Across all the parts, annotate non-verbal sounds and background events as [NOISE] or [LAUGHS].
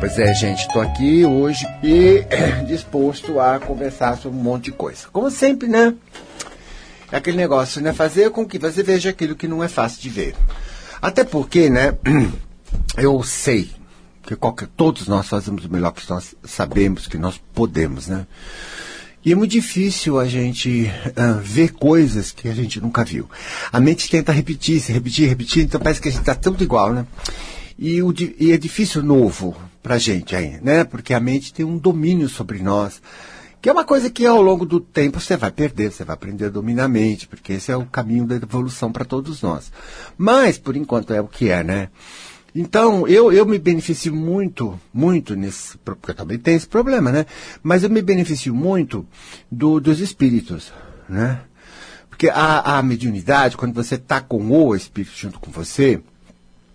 Pois é, gente, estou aqui hoje e [CLEARS THROAT] disposto a conversar sobre um monte de coisa. Como sempre, né? É aquele negócio, né? Fazer com que você veja aquilo que não é fácil de ver. Até porque, né? [CLEARS THROAT] Eu sei que qualquer, todos nós fazemos o melhor que nós sabemos, que nós podemos, né? E é muito difícil a gente uh, ver coisas que a gente nunca viu. A mente tenta repetir, se repetir, repetir, então parece que a gente está tudo igual, né? E, o, e é difícil novo pra gente aí, né? Porque a mente tem um domínio sobre nós, que é uma coisa que ao longo do tempo você vai perder, você vai aprender a dominar a mente, porque esse é o caminho da evolução para todos nós. Mas, por enquanto, é o que é, né? Então, eu, eu me beneficio muito, muito nesse, porque eu também tenho esse problema, né? Mas eu me beneficio muito do, dos espíritos, né? Porque a, a mediunidade, quando você está com o espírito junto com você,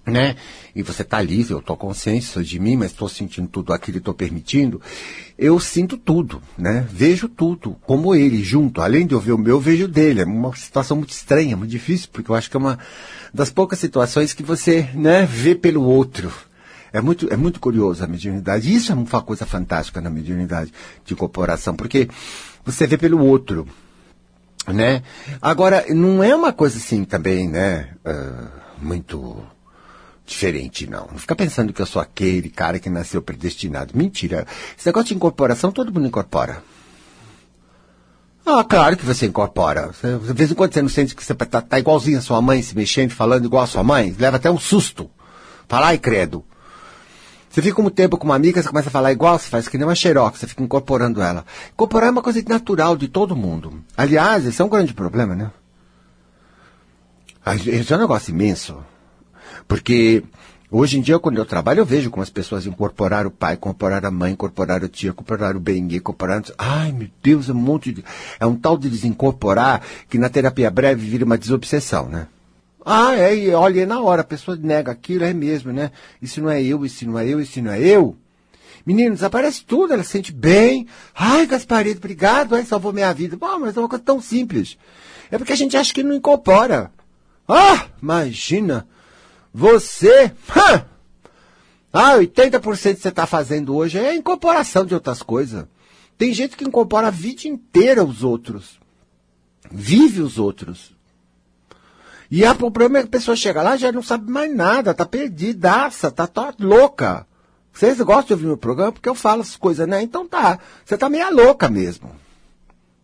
né? E você está livre, eu estou consciente de mim, mas estou sentindo tudo aquilo, estou permitindo. Eu sinto tudo, né? Vejo tudo, como ele, junto. Além de eu ver o meu, eu vejo dele. É uma situação muito estranha, muito difícil, porque eu acho que é uma das poucas situações que você, né, vê pelo outro. É muito, é muito curioso a mediunidade. Isso é uma coisa fantástica na mediunidade de corporação, porque você vê pelo outro, né? Agora, não é uma coisa assim também, né, uh, muito diferente, não. Não fica pensando que eu sou aquele cara que nasceu predestinado. Mentira. Esse negócio de incorporação, todo mundo incorpora. Ah, claro que você incorpora. De vez em quando você não sente que você tá, tá igualzinho a sua mãe, se mexendo, falando igual a sua mãe. Leva até um susto. Falar e credo. Você fica um tempo com uma amiga, você começa a falar igual, você faz que nem uma xerox, você fica incorporando ela. Incorporar é uma coisa natural de todo mundo. Aliás, esse é um grande problema, né? Esse é um negócio imenso. Porque hoje em dia, quando eu trabalho, eu vejo como as pessoas incorporaram o pai, incorporaram a mãe, incorporaram o tio, incorporaram o bengue, incorporaram... Ai, meu Deus, é um monte de... É um tal de desincorporar que na terapia breve vira uma desobsessão, né? Ah, é, e olha, na hora, a pessoa nega aquilo, é mesmo, né? Isso não é eu, isso não é eu, isso não é eu. Menino, desaparece tudo, ela se sente bem. Ai, Gasparito, obrigado, ai, salvou minha vida. Bom, mas é uma coisa tão simples. É porque a gente acha que não incorpora. Ah, imagina. Você, ah, 80% que você está fazendo hoje é incorporação de outras coisas. Tem gente que incorpora a vida inteira os outros. Vive os outros. E o problema é que a pessoa chega lá já não sabe mais nada, tá perdidaça, tá, tá louca. Vocês gostam de ouvir meu programa porque eu falo essas coisas, né? Então tá, você tá meio louca mesmo.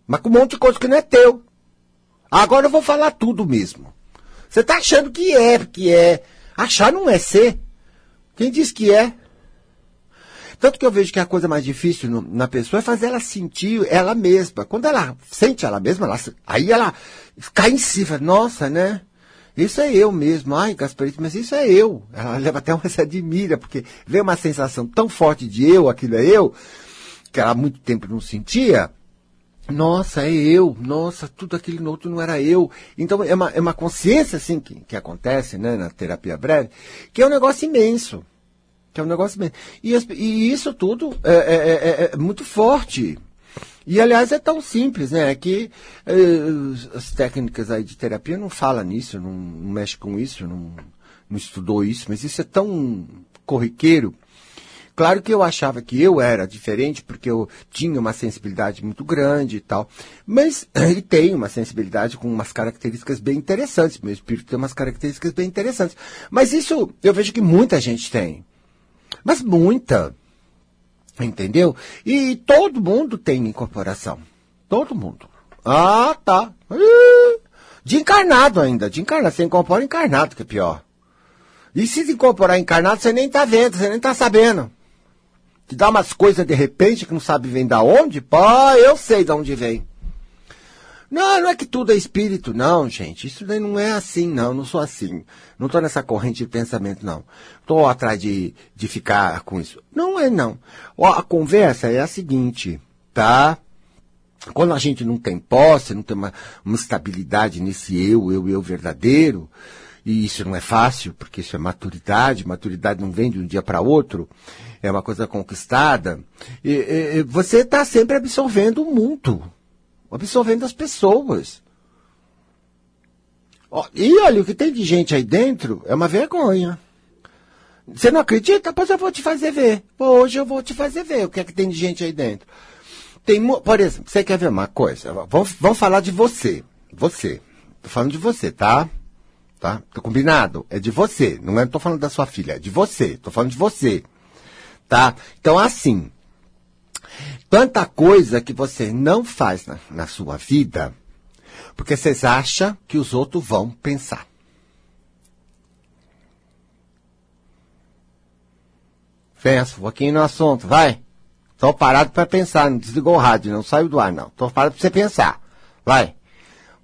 Mas com um monte de coisa que não é teu. Agora eu vou falar tudo mesmo. Você tá achando que é, que é. Achar não é ser. Quem diz que é? Tanto que eu vejo que a coisa mais difícil no, na pessoa é fazer ela sentir ela mesma. Quando ela sente ela mesma, ela, aí ela cai em si, fala, nossa, né? Isso é eu mesmo. Ai, Gasparito, mas isso é eu. Ela leva até uma se admira, porque vê uma sensação tão forte de eu, aquilo é eu, que ela há muito tempo não sentia. Nossa, é eu. Nossa, tudo aquilo no outro não era eu. Então é uma, é uma consciência assim que, que acontece né, na terapia breve, que é um negócio imenso. Que é um negócio imenso. E, e isso tudo é, é, é, é, muito forte. E aliás é tão simples, né? É que as técnicas aí de terapia não falam nisso, não, não mexe com isso, não, não estudou isso, mas isso é tão corriqueiro Claro que eu achava que eu era diferente porque eu tinha uma sensibilidade muito grande e tal. Mas [CLEARS THROAT] ele tem uma sensibilidade com umas características bem interessantes. Meu espírito tem umas características bem interessantes. Mas isso eu vejo que muita gente tem. Mas muita. Entendeu? E todo mundo tem incorporação. Todo mundo. Ah, tá. De encarnado ainda. De encarnado. Você incorpora encarnado, que é pior. E se incorporar encarnado, você nem tá vendo, você nem tá sabendo te dá umas coisas de repente que não sabe vem da onde, pô, eu sei de onde vem. Não, não é que tudo é espírito, não, gente. Isso daí não é assim, não. Não sou assim. Não estou nessa corrente de pensamento, não. Estou atrás de, de ficar com isso. Não é, não. Ó, a conversa é a seguinte, tá? Quando a gente não tem posse, não tem uma, uma estabilidade nesse eu, eu, eu verdadeiro, e isso não é fácil, porque isso é maturidade, maturidade não vem de um dia para outro, é uma coisa conquistada, e, e, você está sempre absorvendo o mundo, absorvendo as pessoas. E olha, o que tem de gente aí dentro é uma vergonha. Você não acredita? Pois eu vou te fazer ver. Hoje eu vou te fazer ver o que é que tem de gente aí dentro. Tem, por exemplo, você quer ver uma coisa? Vamos, vamos falar de você. Você. Tô falando de você, tá? Tá? Combinado? É de você. Não é, tô falando da sua filha, é de você. Tô falando de você. Tá? Então, assim. Tanta coisa que você não faz na, na sua vida, porque vocês acham que os outros vão pensar. Pensa um pouquinho no assunto, vai. Tô parado para pensar, não desligou o rádio, não saiu do ar, não. Tô parado para você pensar. Vai.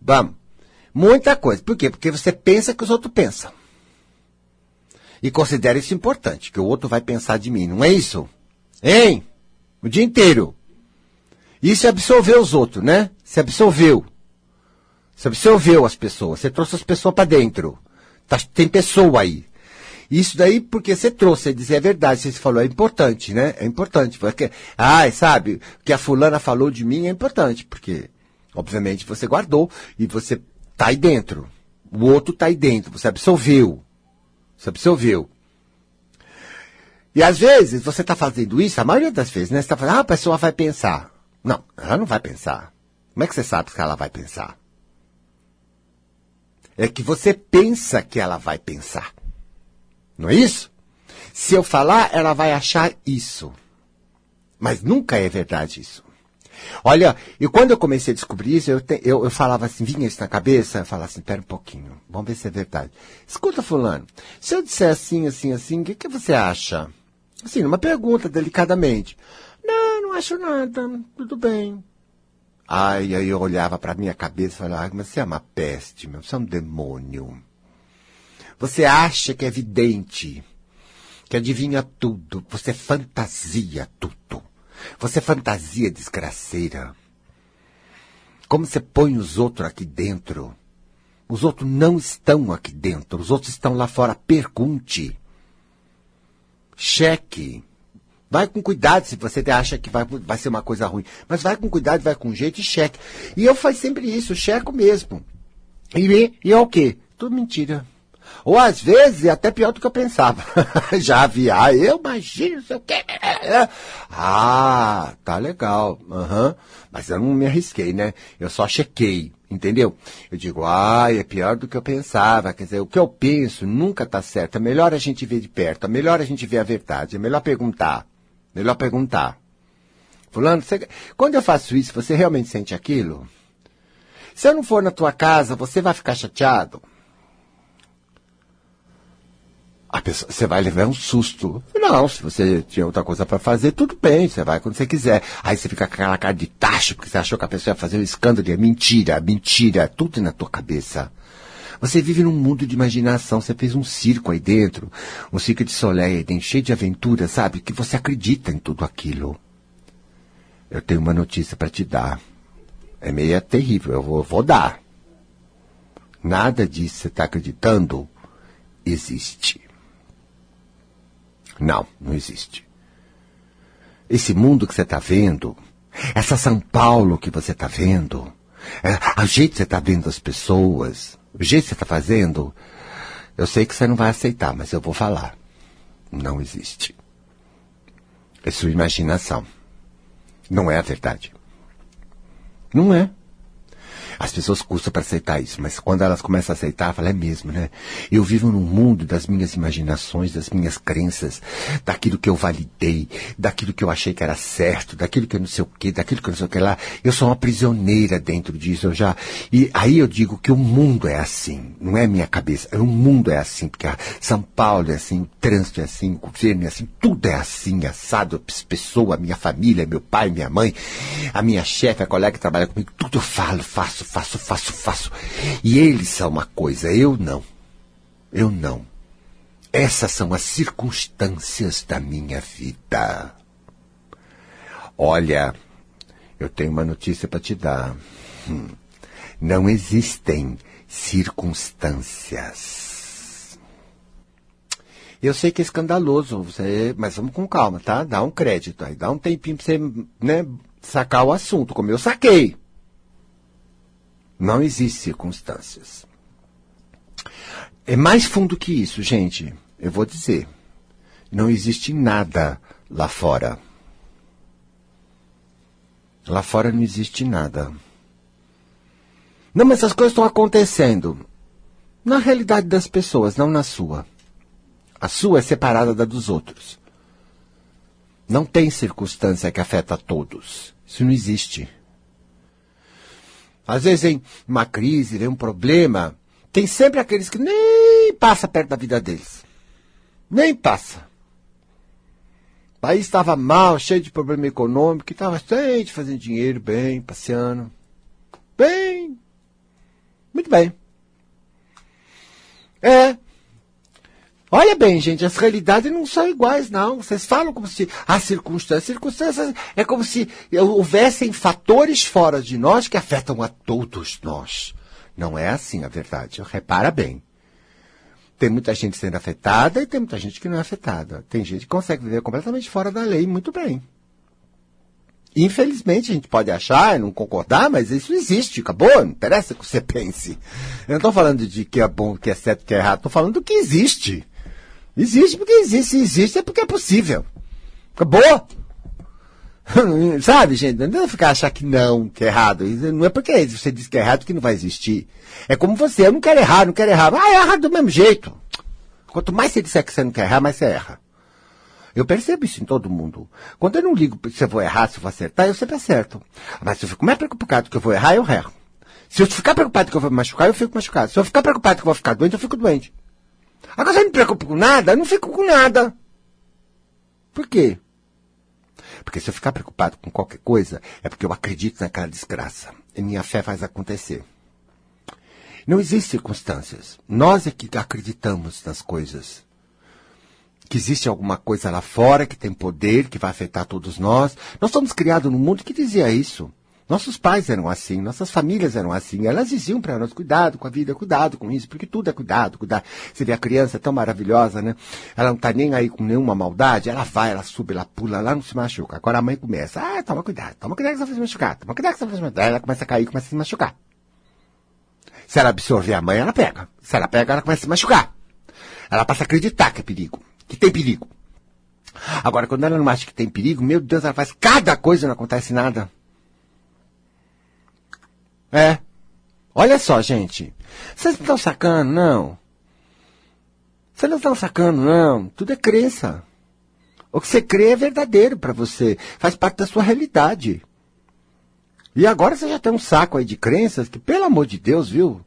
Vamos. Muita coisa. Por quê? Porque você pensa que os outros pensam. E considera isso importante, que o outro vai pensar de mim, não é isso? Hein? O dia inteiro. Isso é absolveu os outros, né? Você absolveu. Você absorveu as pessoas. Você trouxe as pessoas para dentro. Tá, tem pessoa aí. Isso daí porque você trouxe, dizer a verdade, você falou, é importante, né? É importante. Porque, ah, sabe, o que a fulana falou de mim é importante, porque, obviamente, você guardou e você tá aí dentro. O outro tá aí dentro, você absorveu. Você absorveu. E às vezes você está fazendo isso, a maioria das vezes, né? Você está falando, ah, a pessoa vai pensar. Não, ela não vai pensar. Como é que você sabe que ela vai pensar? É que você pensa que ela vai pensar. Não é isso? Se eu falar, ela vai achar isso. Mas nunca é verdade isso. Olha, e quando eu comecei a descobrir isso, eu, te, eu, eu, falava assim, vinha isso na cabeça, eu falava assim, pera um pouquinho, vamos ver se é verdade. Escuta, fulano, se eu disser assim, assim, assim, o que, que você acha? Assim, numa pergunta, delicadamente. Não, não acho nada, tudo bem. Ai, aí eu olhava para minha cabeça e falava, mas você é uma peste, meu, você é um demônio. Você acha que é evidente, que adivinha tudo, você fantasia tudo. Você fantasia desgraceira. Como você põe os outros aqui dentro? Os outros não estão aqui dentro, os outros estão lá fora. Pergunte. Cheque. Vai com cuidado se você acha que vai, vai ser uma coisa ruim. Mas vai com cuidado, vai com jeito e cheque. E eu faço sempre isso, checo mesmo. E, e é o quê? Tudo mentira. Ou às vezes até pior do que eu pensava. [LAUGHS] Já havia, ah, eu imagino, sei o quê. Ah, tá legal. Uhum. Mas eu não me arrisquei, né? Eu só chequei, entendeu? Eu digo, ah, é pior do que eu pensava. Quer dizer, o que eu penso nunca tá certo. É melhor a gente ver de perto, é melhor a gente ver a verdade, é melhor perguntar. Melhor perguntar. Fulano, você... quando eu faço isso, você realmente sente aquilo? Se eu não for na tua casa, você vai ficar chateado? Pessoa, você vai levar um susto. Não, se você tinha outra coisa para fazer, tudo bem, você vai quando você quiser. Aí você fica com aquela cara de tacho, porque você achou que a pessoa ia fazer um escândalo. É mentira, mentira, tudo na tua cabeça. Você vive num mundo de imaginação, você fez um circo aí dentro, um circo de soleil aí cheio de aventura, sabe? Que você acredita em tudo aquilo. Eu tenho uma notícia para te dar. É meio terrível, eu vou, vou dar. Nada disso você está acreditando existe. Não, não existe. Esse mundo que você está vendo, essa São Paulo que você está vendo, é, o jeito que você está vendo as pessoas, o jeito que você está fazendo, eu sei que você não vai aceitar, mas eu vou falar. Não existe. É sua imaginação. Não é a verdade. Não é. As pessoas custam para aceitar isso, mas quando elas começam a aceitar, falam, é mesmo, né? Eu vivo num mundo das minhas imaginações, das minhas crenças, daquilo que eu validei, daquilo que eu achei que era certo, daquilo que eu não sei o quê, daquilo que eu não sei o que lá. Eu sou uma prisioneira dentro disso, eu já. E aí eu digo que o mundo é assim, não é minha cabeça, o mundo é assim, porque São Paulo é assim, o trânsito é assim, o governo é assim, tudo é assim, assado, pessoa, minha família, meu pai, minha mãe, a minha chefe, a colega que trabalha comigo, tudo eu falo, faço, faço, faço, faço. E eles são uma coisa, eu não. Eu não. Essas são as circunstâncias da minha vida. Olha, eu tenho uma notícia para te dar. Hum. Não existem circunstâncias. Eu sei que é escandaloso, você, mas vamos com calma, tá? Dá um crédito aí, dá um tempinho para você, né, sacar o assunto, como eu saquei. Não existem circunstâncias. É mais fundo que isso, gente. Eu vou dizer. Não existe nada lá fora. Lá fora não existe nada. Não, mas essas coisas estão acontecendo. Na realidade das pessoas, não na sua. A sua é separada da dos outros. Não tem circunstância que afeta todos. Isso não existe. Às vezes vem uma crise, vem um problema, tem sempre aqueles que nem passa perto da vida deles. Nem passa. O país estava mal, cheio de problema econômico, estava sempre fazendo dinheiro, bem, passeando. Bem. Muito bem. É. Olha bem, gente, as realidades não são iguais, não. Vocês falam como se as circunstâncias, circunstâncias é como se houvessem fatores fora de nós que afetam a todos nós. Não é assim a verdade. Repara bem. Tem muita gente sendo afetada e tem muita gente que não é afetada. Tem gente que consegue viver completamente fora da lei muito bem. Infelizmente, a gente pode achar, não concordar, mas isso existe, acabou, não interessa o que você [LAUGHS] pense. Eu não estou falando de que é bom, que é certo, que é errado, estou falando do que existe. Existe porque existe, se existe é porque é possível. Acabou! [LAUGHS] Sabe, gente? Não dá ficar achar que não, que é errado. Não é porque você diz que é errado que não vai existir. É como você, eu não quero errar, não quero errar. Ah, erra do mesmo jeito. Quanto mais você disser que você não quer errar, mais você erra. Eu percebo isso em todo mundo. Quando eu não ligo se eu vou errar, se eu vou acertar, eu sempre acerto. Mas se eu fico mais preocupado que eu vou errar, eu erro. Se eu ficar preocupado que eu vou me machucar, eu fico machucado. Se eu ficar preocupado que eu vou ficar doente, eu fico doente. Agora, eu não me preocupo com nada, eu não fico com nada. Por quê? Porque se eu ficar preocupado com qualquer coisa, é porque eu acredito naquela desgraça. E minha fé faz acontecer. Não existem circunstâncias. Nós é que acreditamos nas coisas. Que existe alguma coisa lá fora que tem poder, que vai afetar todos nós. Nós somos criados num mundo que dizia isso. Nossos pais eram assim, nossas famílias eram assim. Elas diziam para nós, cuidado com a vida, cuidado com isso, porque tudo é cuidado, cuidado. Você vê a criança tão maravilhosa, né? Ela não tá nem aí com nenhuma maldade, ela vai, ela sube, ela pula, ela não se machuca. Agora a mãe começa, ah, toma cuidado, toma cuidado que você vai se machucar, toma cuidado que você vai se machucar. Ela começa a cair, começa a se machucar. Se ela absorver a mãe, ela pega. Se ela pega, ela começa a se machucar. Ela passa a acreditar que é perigo, que tem perigo. Agora, quando ela não acha que tem perigo, meu Deus, ela faz cada coisa e não acontece nada. É. Olha só, gente. Vocês não estão sacando, não. Vocês não estão sacando, não. Tudo é crença. O que você crê é verdadeiro para você. Faz parte da sua realidade. E agora você já tem um saco aí de crenças que, pelo amor de Deus, viu?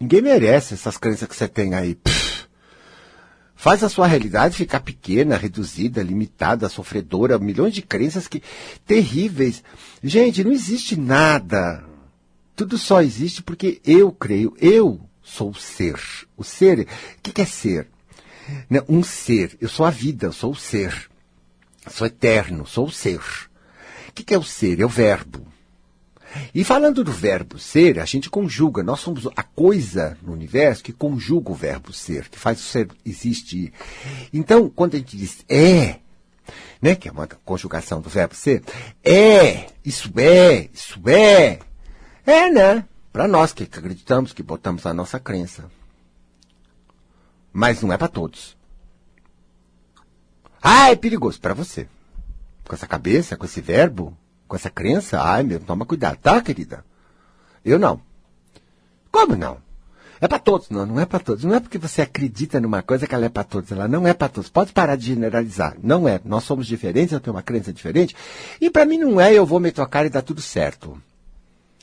Ninguém merece essas crenças que você tem aí. Pff. Faz a sua realidade ficar pequena, reduzida, limitada, sofredora, milhões de crenças que terríveis. Gente, não existe nada tudo só existe porque eu creio. Eu sou o ser. O ser, o que, é ser? Um ser. Eu sou a vida, eu sou o ser. Sou eterno, sou o ser. O que, que é o ser? É o verbo. E falando do verbo ser, a gente conjuga. Nós somos a coisa no universo que conjuga o verbo ser, que faz o ser existir. Então, quando a gente diz é, né, que é uma conjugação do verbo ser, é, isso é, isso é, é, né? Para nós que acreditamos, que botamos a nossa crença. Mas não é para todos. Ah, é perigoso para você. Com essa cabeça, com esse verbo, com essa crença, ai meu, toma cuidado, tá, querida? Eu não. Como não? É para todos, não, não é para todos. Não é porque você acredita numa coisa que ela é para todos, ela não é para todos. Pode parar de generalizar. Não é. Nós somos diferentes, eu tenho uma crença diferente. E para mim não é, eu vou me tocar e dá tudo certo.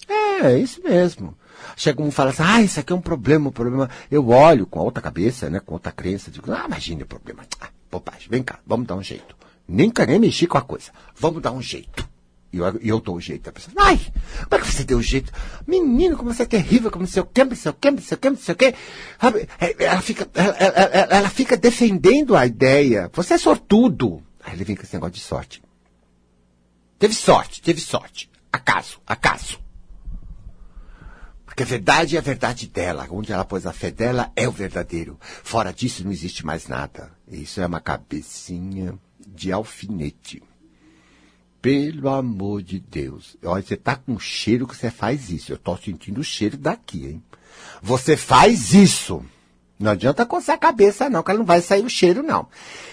É, é isso mesmo. Chega um e fala assim, ah, isso aqui é um problema, um problema. Eu olho com outra cabeça, né, com outra crença, digo, ah, imagine o problema. Ah, bobagem, vem cá, vamos dar um jeito. Nem querer mexer com a coisa. Vamos dar um jeito. E eu, eu dou o jeito. A pessoa, ai, como é que você deu o jeito? Menino, como você é terrível, como sei o que, não sei o que, não sei o que, não sei o que. Ela fica, ela, ela, ela fica defendendo a ideia. Você é sortudo. Aí ele vem com esse negócio de sorte. Teve sorte, teve sorte. Acaso, acaso. Porque a verdade é a verdade dela. Onde ela pôs a fé dela é o verdadeiro. Fora disso não existe mais nada. Isso é uma cabecinha de alfinete. Pelo amor de Deus. Olha, você tá com cheiro que você faz isso. Eu tô sentindo o cheiro daqui, hein? Você faz isso. Não adianta coçar a cabeça, não, que ela não vai sair o cheiro, não.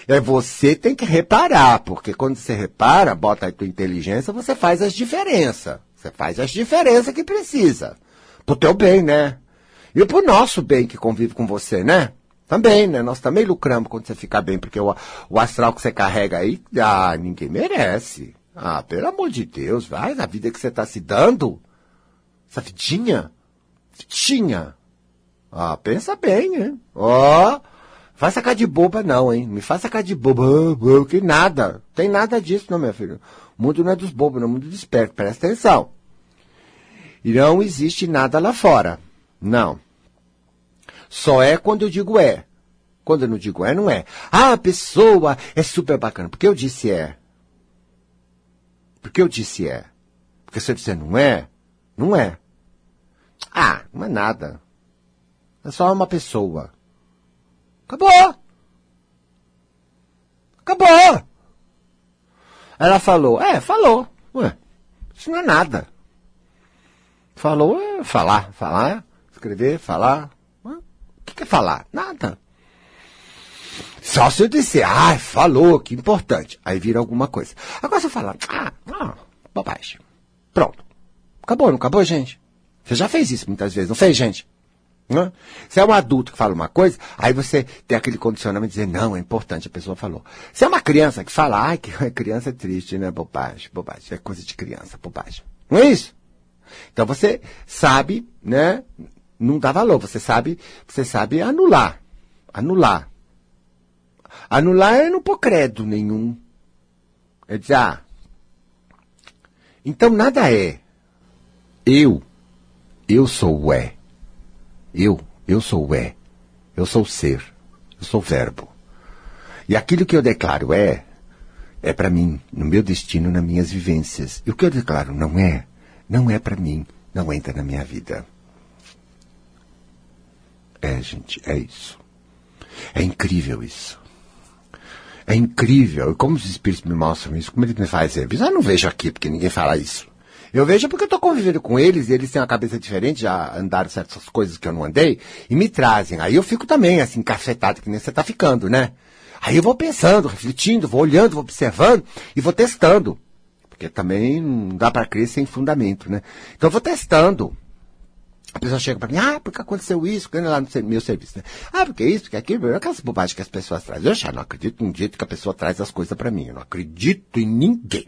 É você tem que reparar, porque quando você repara, bota a tua inteligência, você faz as diferenças. Você faz as diferenças que precisa. Pro teu bem, né? E pro nosso bem que convive com você, né? Também, né? Nós também lucramos quando você fica bem, porque o, o astral que você carrega aí, ah, ninguém merece. Ah, pelo amor de Deus, vai, na vida que você está se dando. Essa vidinha. Vidinha. Ah, pensa bem, né? Ó, oh, faz sacar de boba não, hein? Me faz sacar de boba, que nada. Tem nada disso, não, meu filho. O mundo não é dos bobos, não é o mundo dos espertos. Presta atenção. Não existe nada lá fora. Não. Só é quando eu digo é. Quando eu não digo é, não é. Ah, a pessoa é super bacana. Porque eu disse é. Porque eu disse é. Porque se eu disser não é, não é. Ah, não é nada. É só uma pessoa. Acabou! Acabou! Ela falou, é, falou. Ué, isso não é nada. Falou é falar, falar, escrever, falar, que, que é falar? Nada. Só se eu disser, ah, falou, que importante. Aí vira alguma coisa. Agora eu falar, ah, ah, bobagem. Pronto. Acabou, não acabou, gente? Você já fez isso muitas vezes, não fez, gente? Não? Você é um adulto que fala uma coisa, aí você tem aquele condicionamento de dizer, não, é importante, a pessoa falou. Você é uma criança que fala, ai, que criança é triste, né? Bobagem, bobagem, é coisa de criança, bobagem. Não é isso? Então você sabe, né, não dá valor. Você sabe, você sabe anular. Anular. Anular é não pôr credo nenhum. É dizer, ah, então nada é. Eu, eu sou o é. Eu, eu sou o é. Eu sou o ser. Eu sou o verbo. E aquilo que eu declaro é, é para mim, no meu destino, nas minhas vivências. E o que eu declaro não é, não é para mim, não entra na minha vida. É, gente, é isso. É incrível isso. É incrível. Como os espíritos me mostram isso, como eles me fazem isso? Eu não vejo aqui, porque ninguém fala isso. Eu vejo porque eu estou convivendo com eles e eles têm uma cabeça diferente, já andaram certas coisas que eu não andei, e me trazem. Aí eu fico também, assim, cafetado, que nem você está ficando, né? Aí eu vou pensando, refletindo, vou olhando, vou observando e vou testando. Porque também não dá para crer sem fundamento, né? Então eu vou testando. A pessoa chega para mim, ah, porque aconteceu isso, ganha lá no meu serviço, né? Ah, porque isso, porque aquilo, aquelas bobagens que as pessoas trazem. Eu já não acredito num jeito que a pessoa traz as coisas para mim. Eu não acredito em ninguém.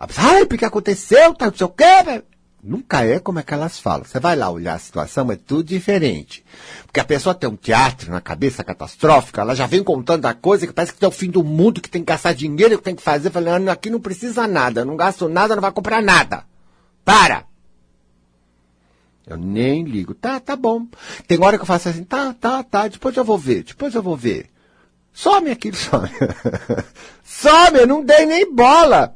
A pessoa, ah, porque aconteceu, tá, não sei o quê. Nunca é como é que elas falam. Você vai lá olhar a situação, é tudo diferente. Porque a pessoa tem um teatro na cabeça catastrófica, ela já vem contando a coisa que parece que tem o fim do mundo, que tem que gastar dinheiro, que tem que fazer. Falando, aqui não precisa nada, não gasto nada, não vai comprar nada. Para! Eu nem ligo. Tá, tá bom. Tem hora que eu faço assim, tá, tá, tá, depois eu vou ver, depois eu vou ver. Some aquilo, [LAUGHS] some. some, eu não dei nem bola.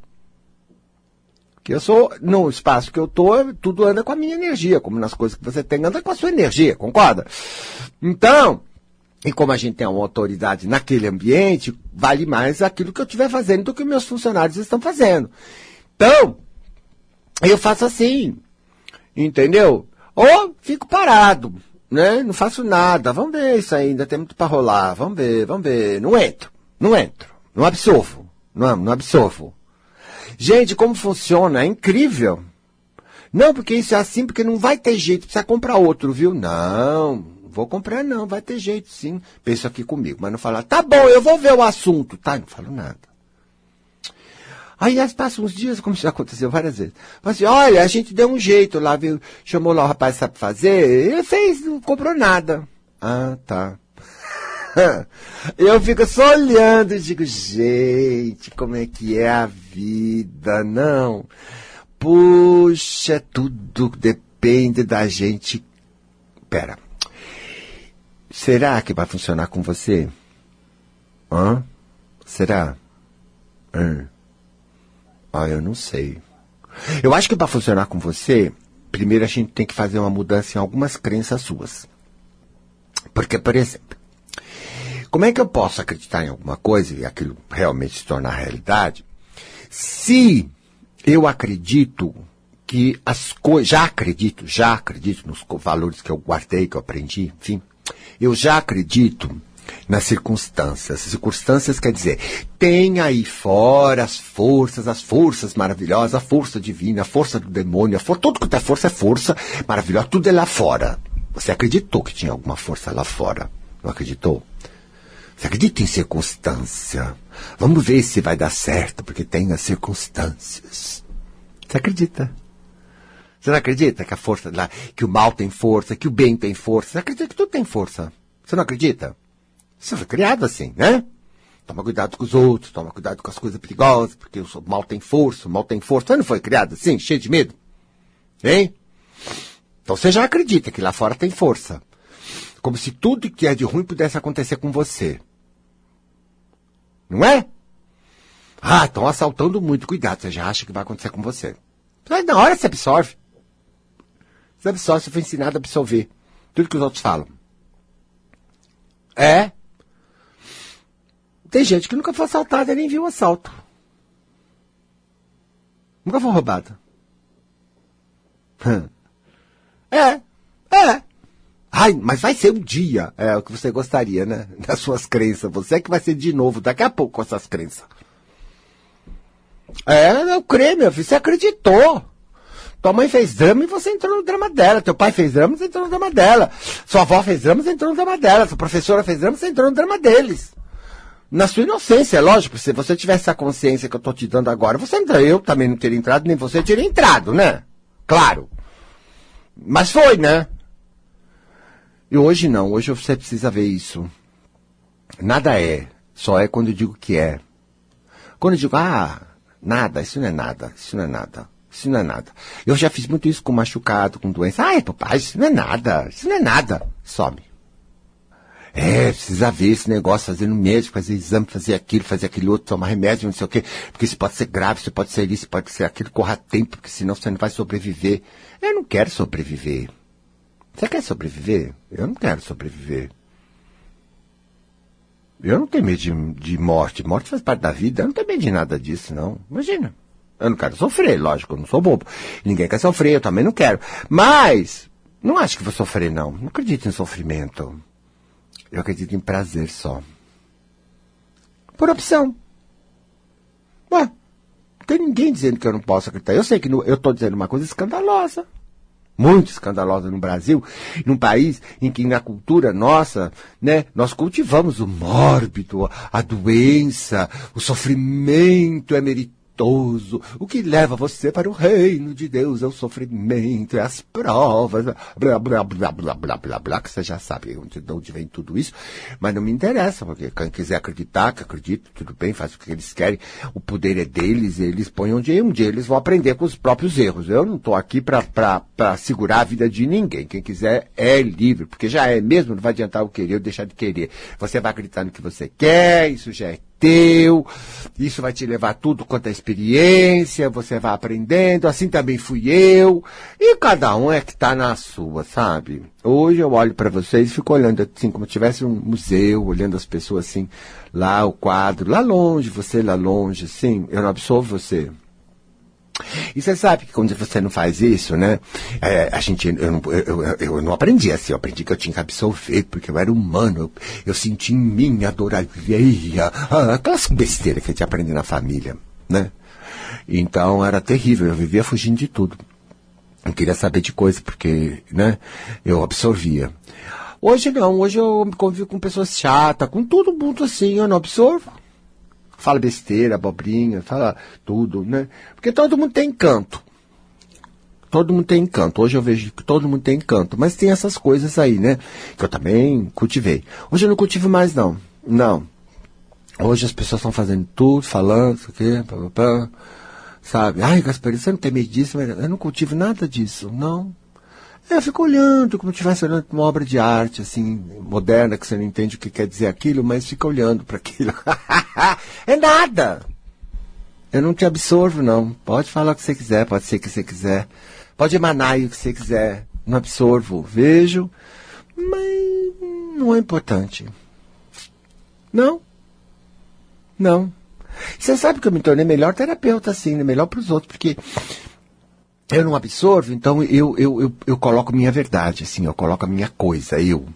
Que eu sou, no espaço que eu tô, tudo anda com a minha energia, como nas coisas que você tem, anda com a sua energia, concorda? Então, e como a gente tem uma autoridade naquele ambiente, vale mais aquilo que eu estiver fazendo do que meus funcionários estão fazendo. Então, eu faço assim, entendeu? Ou fico parado, né? Não faço nada. Vamos ver isso ainda, tem muito para rolar. Vamos ver, vamos ver. Não entro, não entro, não absorvo, não, não absorvo. Gente, como funciona? É incrível. Não, porque isso é assim, porque não vai ter jeito, precisa comprar outro, viu? Não, vou comprar não, vai ter jeito sim. Pensa aqui comigo, mas não falar, tá bom, eu vou ver o assunto. Tá, não falo nada. Aí passam uns dias, como já aconteceu várias vezes. Fala assim, olha, a gente deu um jeito lá, viu? Chamou lá o rapaz sabe fazer, ele fez, não comprou nada. Ah, tá. [LAUGHS] Eu fico só olhando e digo, gente, como é que é a vida, não? Puxa, tudo depende da gente. Pera. Será que vai funcionar com você? Hã? Será? Hã? Ah, eu não sei. Eu acho que para funcionar com você, primeiro a gente tem que fazer uma mudança em algumas crenças suas. Porque, por exemplo, como é que eu posso acreditar em alguma coisa e aquilo realmente se tornar realidade se eu acredito que as coisas, já acredito, já acredito nos valores que eu guardei, que eu aprendi, enfim, Eu já acredito nas circunstâncias. Circunstâncias quer dizer, tem aí fora as forças, as forças maravilhosas, a força divina, a força do demônio, a for tudo que é força é força maravilhosa, tudo é lá fora. Você acreditou que tinha alguma força lá fora? Não acreditou? Você acredita em circunstância? Vamos ver se vai dar certo, porque tem as circunstâncias. Você acredita? Você não acredita que a força lá, que o mal tem força, que o bem tem força? Você acredita que tudo tem força? Você não acredita? Você foi criado assim, né? Toma cuidado com os outros, toma cuidado com as coisas perigosas, porque o mal tem força, o mal tem força. Você não foi criado assim, cheio de medo? Hein? Então você já acredita que lá fora tem força. Como se tudo que é de ruim pudesse acontecer com você. Não é? Ah, estão assaltando muito. Cuidado, você já acha que vai acontecer com você. Mas na hora você absorve. Você absorve, você foi ensinado a absorver tudo que os outros falam. É. Tem gente que nunca foi assaltada e nem viu o assalto. Nunca foi roubada. É. É. Ai, mas vai ser um dia. É o que você gostaria, né? [LAUGHS] Das suas crenças. Você é que vai ser de novo daqui a pouco com essas crenças. É, eu creio, meu filho. Você acreditou. Tua mãe fez drama e você entrou no drama dela. Teu pai fez drama e você entrou no drama dela. Sua avó fez drama e você entrou no drama dela. Sua professora fez drama e você entrou no drama deles. Na sua inocência, é lógico. Se você tivesse essa consciência que eu tô te dando agora, você entra. Eu também não teria entrado, nem você teria entrado, né? Claro. Mas foi, né? E hoje não. Hoje você precisa ver isso. Nada é. Só é quando eu digo que é. Quando eu digo, ah, nada, isso não é nada, isso não é nada. Isso não é nada. Eu já fiz muito isso com machucado, com doença. Ai, papai, isso não é nada. Isso não é nada. Some. É, precisa ver esse negócio, fazer no médico, fazer exame, fazer aquilo, fazer aquele outro, tomar remédio, não sei o quê. Porque isso pode ser grave, isso pode ser isso, pode ser aquilo, corra tempo, porque senão você não vai sobreviver. Eu não quero sobreviver. Você quer sobreviver? Eu não quero sobreviver. Eu não tenho medo de, de morte. Morte faz parte da vida. Eu não tenho medo de nada disso, não. Imagina. Eu não quero sofrer, lógico, eu não sou bobo. Ninguém quer sofrer, eu também não quero. Mas, não acho que vou sofrer, não. Não acredito em sofrimento. Eu acredito em prazer só. Por opção. Ué, não tem ninguém dizendo que eu não posso acreditar. Eu sei que no, eu estou dizendo uma coisa escandalosa. Muito escandalosa no Brasil, num país em que na cultura nossa, né, nós cultivamos o mórbido, a doença, o sofrimento é meritório o que leva você para o reino de Deus é o sofrimento, é as provas, blá, blá, blá, blá, blá, blá, blá, que você já sabe onde, de onde vem tudo isso, mas não me interessa, porque quem quiser acreditar, que acredita, tudo bem, faz o que eles querem, o poder é deles, eles põem onde um dia eles vão aprender com os próprios erros. Eu não estou aqui para segurar a vida de ninguém, quem quiser é livre, porque já é mesmo, não vai adiantar o querer ou deixar de querer. Você vai acreditar no que você quer, isso já é teu, isso vai te levar tudo quanto é experiência, você vai aprendendo, assim também fui eu, e cada um é que está na sua, sabe? Hoje eu olho para vocês e fico olhando assim, como se tivesse um museu, olhando as pessoas assim, lá o quadro, lá longe, você lá longe, assim, eu não absorvo você. E você sabe que quando você não faz isso, né? É, a gente, eu não, eu, eu, eu, não aprendi assim, eu aprendi que eu tinha que absorver, porque eu era humano, eu, eu senti em mim a dor alheia, ah, aquelas besteiras que a gente aprende na família, né? Então era terrível, eu vivia fugindo de tudo. Eu queria saber de coisa, porque, né? Eu absorvia. Hoje não, hoje eu convivo com pessoas chatas, com todo mundo assim, eu não absorvo fala besteira, abobrinha, fala tudo, né? Porque todo mundo tem encanto. Todo mundo tem encanto. Hoje eu vejo que todo mundo tem encanto. Mas tem essas coisas aí, né? Que eu também cultivei. Hoje eu não cultivo mais, não. Não. Hoje as pessoas estão fazendo tudo, falando, isso aqui, pá, pá, pá, sabe? Ai, Gaspar, você não tem medo disso? Eu não cultivo nada disso. Não. Eu fico olhando, como se estivesse olhando uma obra de arte, assim, moderna, que você não entende o que quer dizer aquilo, mas fica olhando para aquilo. [LAUGHS] é nada! Eu não te absorvo, não. Pode falar o que você quiser, pode ser o que você quiser. Pode emanar o que você quiser. Não absorvo. Vejo, mas não é importante. Não. Não. Você sabe que eu me tornei melhor terapeuta, assim, né? melhor para os outros, porque eu não absorvo, então eu, eu, eu, eu coloco minha verdade, assim, eu coloco a minha coisa, eu.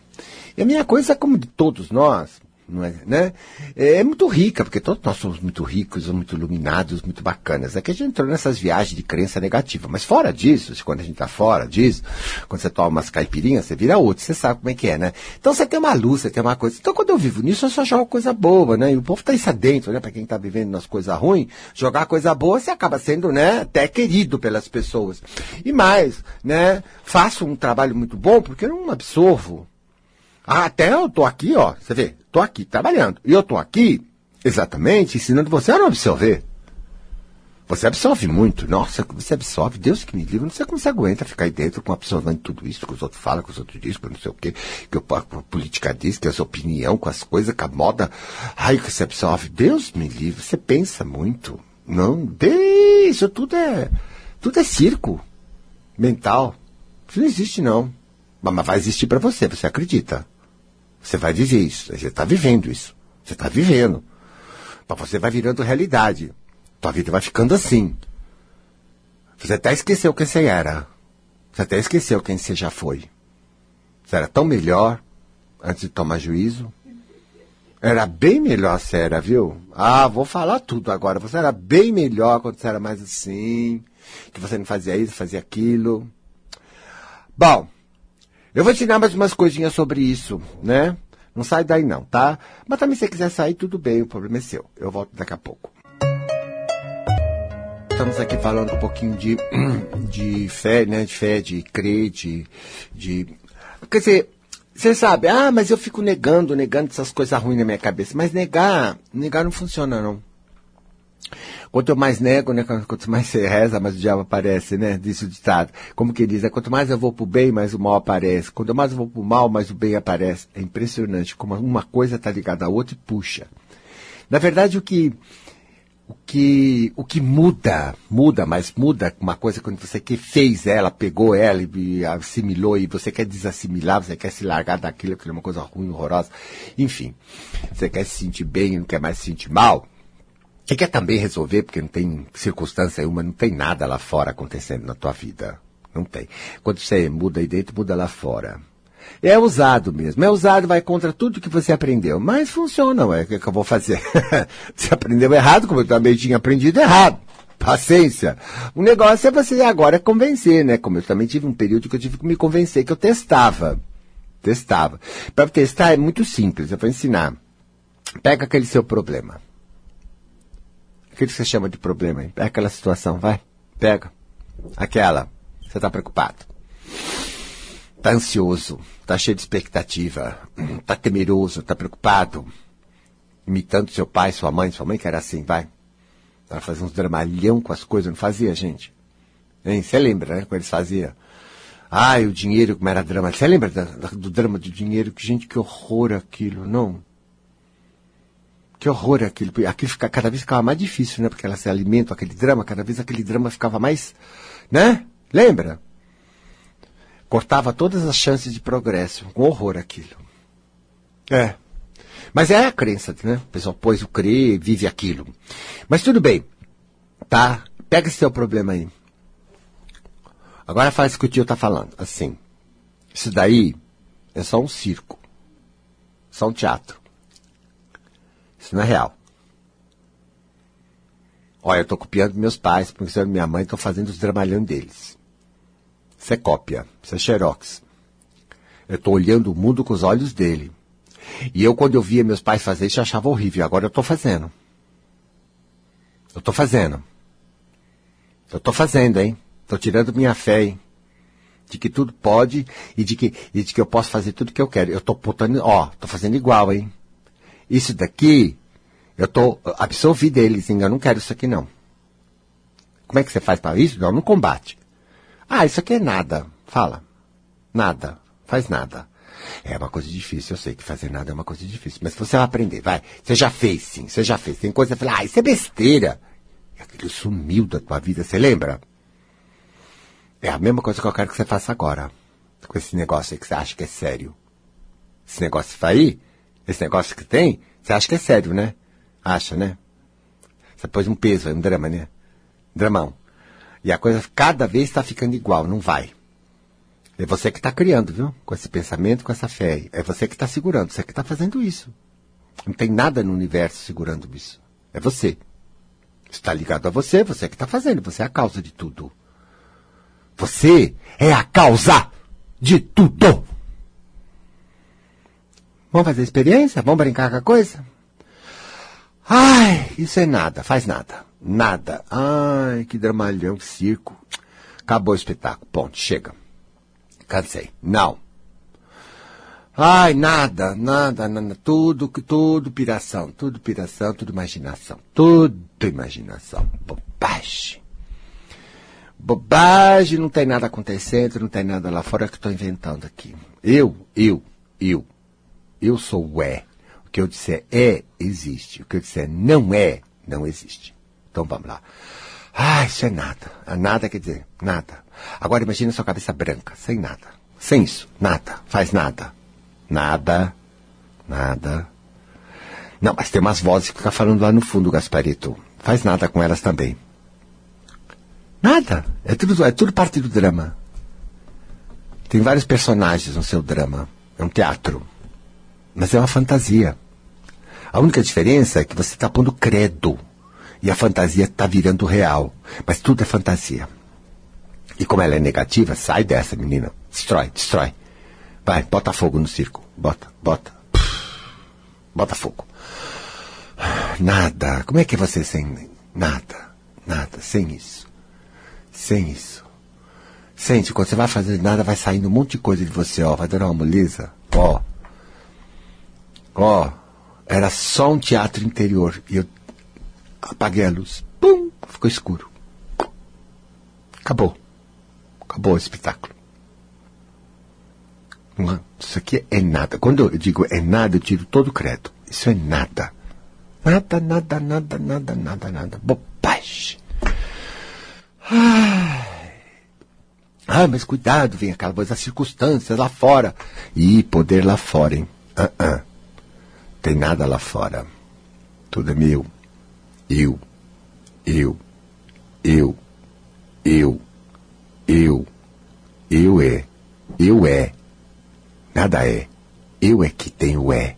E a minha coisa, como de todos nós, não é, né? É muito rica, porque todos nós somos muito ricos, muito iluminados, muito bacanas. Aqui a gente entrou nessas viagens de crença negativa. Mas fora disso, quando a gente está fora disso, quando você toma umas caipirinhas, você vira outro, você sabe como é que é, né? Então você tem uma luz, você tem uma coisa. Então quando eu vivo nisso, eu só jogo coisa boa, né? E o povo tá isso dentro, né? Para quem está vivendo nas coisas ruins, jogar coisa boa, você acaba sendo, né, até querido pelas pessoas. E mais, né? Faço um trabalho muito bom porque eu não absorvo até eu tô aqui, ó, você vê, tô aqui trabalhando. E eu tô aqui exatamente ensinando você a não absorver. Você absorve muito. Nossa, você absorve, Deus que me livre, não sei como você aguenta ficar aí dentro com absorvendo tudo isso que os outros falam, que os outros dizem, que não sei o quê, que a política diz, que a sua opinião, com as coisas, com a moda. Ai, que você absorve. Deus me livre, você pensa muito. Não, isso tudo é, tudo é circo mental. Isso não existe não. Mas vai existir para você, você acredita. Você vai dizer isso. Você está vivendo isso. Você está vivendo. Mas você vai virando realidade. Tua vida vai ficando assim. Você até esqueceu quem você era. Você até esqueceu quem você já foi. Você era tão melhor antes de tomar juízo. Era bem melhor você era, viu? Ah, vou falar tudo agora. Você era bem melhor quando você era mais assim. Que você não fazia isso, fazia aquilo. Bom, eu vou ensinar mais umas coisinhas sobre isso, né? Não sai daí não, tá? Mas também se você quiser sair, tudo bem, o problema é seu. Eu volto daqui a pouco. Estamos aqui falando um pouquinho de, [CLEARS THROAT] de fé, né? De fé, de crer, de, de... Quer dizer, você sabe, ah, mas eu fico negando, negando essas coisas ruins na minha cabeça. Mas negar, negar não funciona, não. Quanto mais nego, né? Quanto mais você reza, mais o diabo aparece, né? Diz o ditado. Como que diz? É, quanto mais eu vou pro bem, mais o mal aparece. Quanto mais eu vou pro mal, mais o bem aparece. É impressionante como uma coisa está ligada à outra e puxa. Na verdade, o que, o que, o que muda, muda, mas muda uma coisa quando você que fez ela, pegou ela e assimilou e você quer desassimilar, você quer se largar daquilo, que é uma coisa ruim, horrorosa. Enfim, você quer se sentir bem e não quer mais se sentir mal você quer também resolver, porque não tem circunstância nenhuma, não tem nada lá fora acontecendo na tua vida. Não tem. Quando você muda aí dentro, muda lá fora. É usado mesmo. É usado, vai contra tudo que você aprendeu. Mas funciona, ué. O é que eu vou fazer? [LAUGHS] você aprendeu errado, como eu também tinha aprendido errado. Paciência. O negócio é você agora convencer, né? Como eu também tive um período que eu tive que me convencer que eu testava. Testava. Para testar é muito simples. Eu vou ensinar. Pega aquele seu problema que você chama de problema? Pega aquela situação, vai. Pega. Aquela. Você está preocupado. Está ansioso. Está cheio de expectativa. Está [CLEARS THROAT] temeroso. Está preocupado. Imitando seu pai, sua mãe, sua mãe que era assim, vai. Ela fazia uns dramalhão com as coisas, não fazia, gente? Hein? Você lembra, né? Como eles faziam? Ai, o dinheiro, como era drama. Você lembra do drama do dinheiro? Que, gente, que horror aquilo, não? Que horror aquilo. Aquilo fica, cada vez ficava mais difícil, né? Porque elas se alimentam, aquele drama, cada vez aquele drama ficava mais, né? Lembra? Cortava todas as chances de progresso. Com horror aquilo. É. Mas é a crença, né? O pessoal pôs o crer, vive aquilo. Mas tudo bem. Tá? Pega esse seu problema aí. Agora faz o que o tio tá falando. Assim. Isso daí é só um circo. Só um teatro. Isso não é real. Olha, eu estou copiando meus pais, porque minha mãe, estou fazendo os dramalhão deles. Isso é cópia, isso é xerox. Eu estou olhando o mundo com os olhos dele. E eu, quando eu via meus pais fazer isso, achava horrível. Agora eu estou fazendo. Eu estou fazendo. Eu estou fazendo, hein? Estou tirando minha fé, hein? De que tudo pode e de que, e de que eu posso fazer tudo que eu quero. Eu estou botando, ó, estou fazendo igual, hein? Isso daqui, eu estou absorvi deles, eu não quero isso aqui não. Como é que você faz para isso? Não, no combate. Ah, isso aqui é nada. Fala. Nada. Faz nada. É uma coisa difícil, eu sei que fazer nada é uma coisa difícil. Mas você vai aprender, vai. Você já fez, sim, você já fez. Tem coisa que fala, ah, isso é besteira. E aquilo sumiu da tua vida, você lembra? É a mesma coisa que eu quero que você faça agora. Com esse negócio aí que você acha que é sério. Esse negócio aí, esse negócio que tem, você acha que é sério, né? Acha, né? Você pôs um peso, um drama, né? Dramão. E a coisa cada vez está ficando igual, não vai. É você que está criando, viu? Com esse pensamento, com essa fé. É você que está segurando, você que está fazendo isso. Não tem nada no universo segurando isso. É você. Está ligado a você, você que está fazendo, você é a causa de tudo. Você é a causa de tudo. Vamos fazer experiência? Vamos brincar com a coisa? Ai, isso é nada, faz nada. Nada. Ai, que dramalhão, que circo. Acabou o espetáculo. Ponto, chega. Cansei. Não. Ai, nada, nada, nada, tudo, tudo piração, tudo piração, tudo imaginação, tudo imaginação, bobagem. Bobagem, não tem nada acontecendo, não tem nada lá fora que estou inventando aqui. Eu, eu, eu, eu sou o é. Que eu disser é, existe. O que eu disser não é, não existe. Então vamos lá. Ah, isso é nada. Nada quer dizer nada. Agora imagine sua cabeça branca, sem nada. Sem isso, nada. Faz nada. Nada. Nada. Não, mas tem umas vozes que ficam falando lá no fundo, Gasparito. Faz nada com elas também. Nada. É tudo, é tudo parte do drama. Tem vários personagens no seu drama. É um teatro. Mas é uma fantasia. A única diferença é que você está pondo credo. E a fantasia está virando real. Mas tudo é fantasia. E como ela é negativa, sai dessa, menina. Destrói, destrói. Vai, bota fogo no circo. Bota, bota. Bota fogo. Nada. Como é que é você sem nada? Nada. Sem isso. Sem isso. Sente, quando você vai fazer nada, vai saindo um monte de coisa de você, ó. Vai dando uma moleza. Ó. Ó. Era só um teatro interior. E eu apaguei a luz. Pum! Ficou escuro. Acabou. Acabou o espetáculo. Isso aqui é nada. Quando eu digo é nada, eu tiro todo o crédito. Isso é nada. Nada, nada, nada, nada, nada, nada. Bobagem. Ai. Ah, mas cuidado, vem aquela coisa, as circunstâncias lá fora. E poder lá fora, hein? Uh -uh. Tem nada lá fora. Tudo é meu. Eu. Eu. Eu. Eu. Eu. Eu é. Eu é. Nada é. Eu é que tenho é.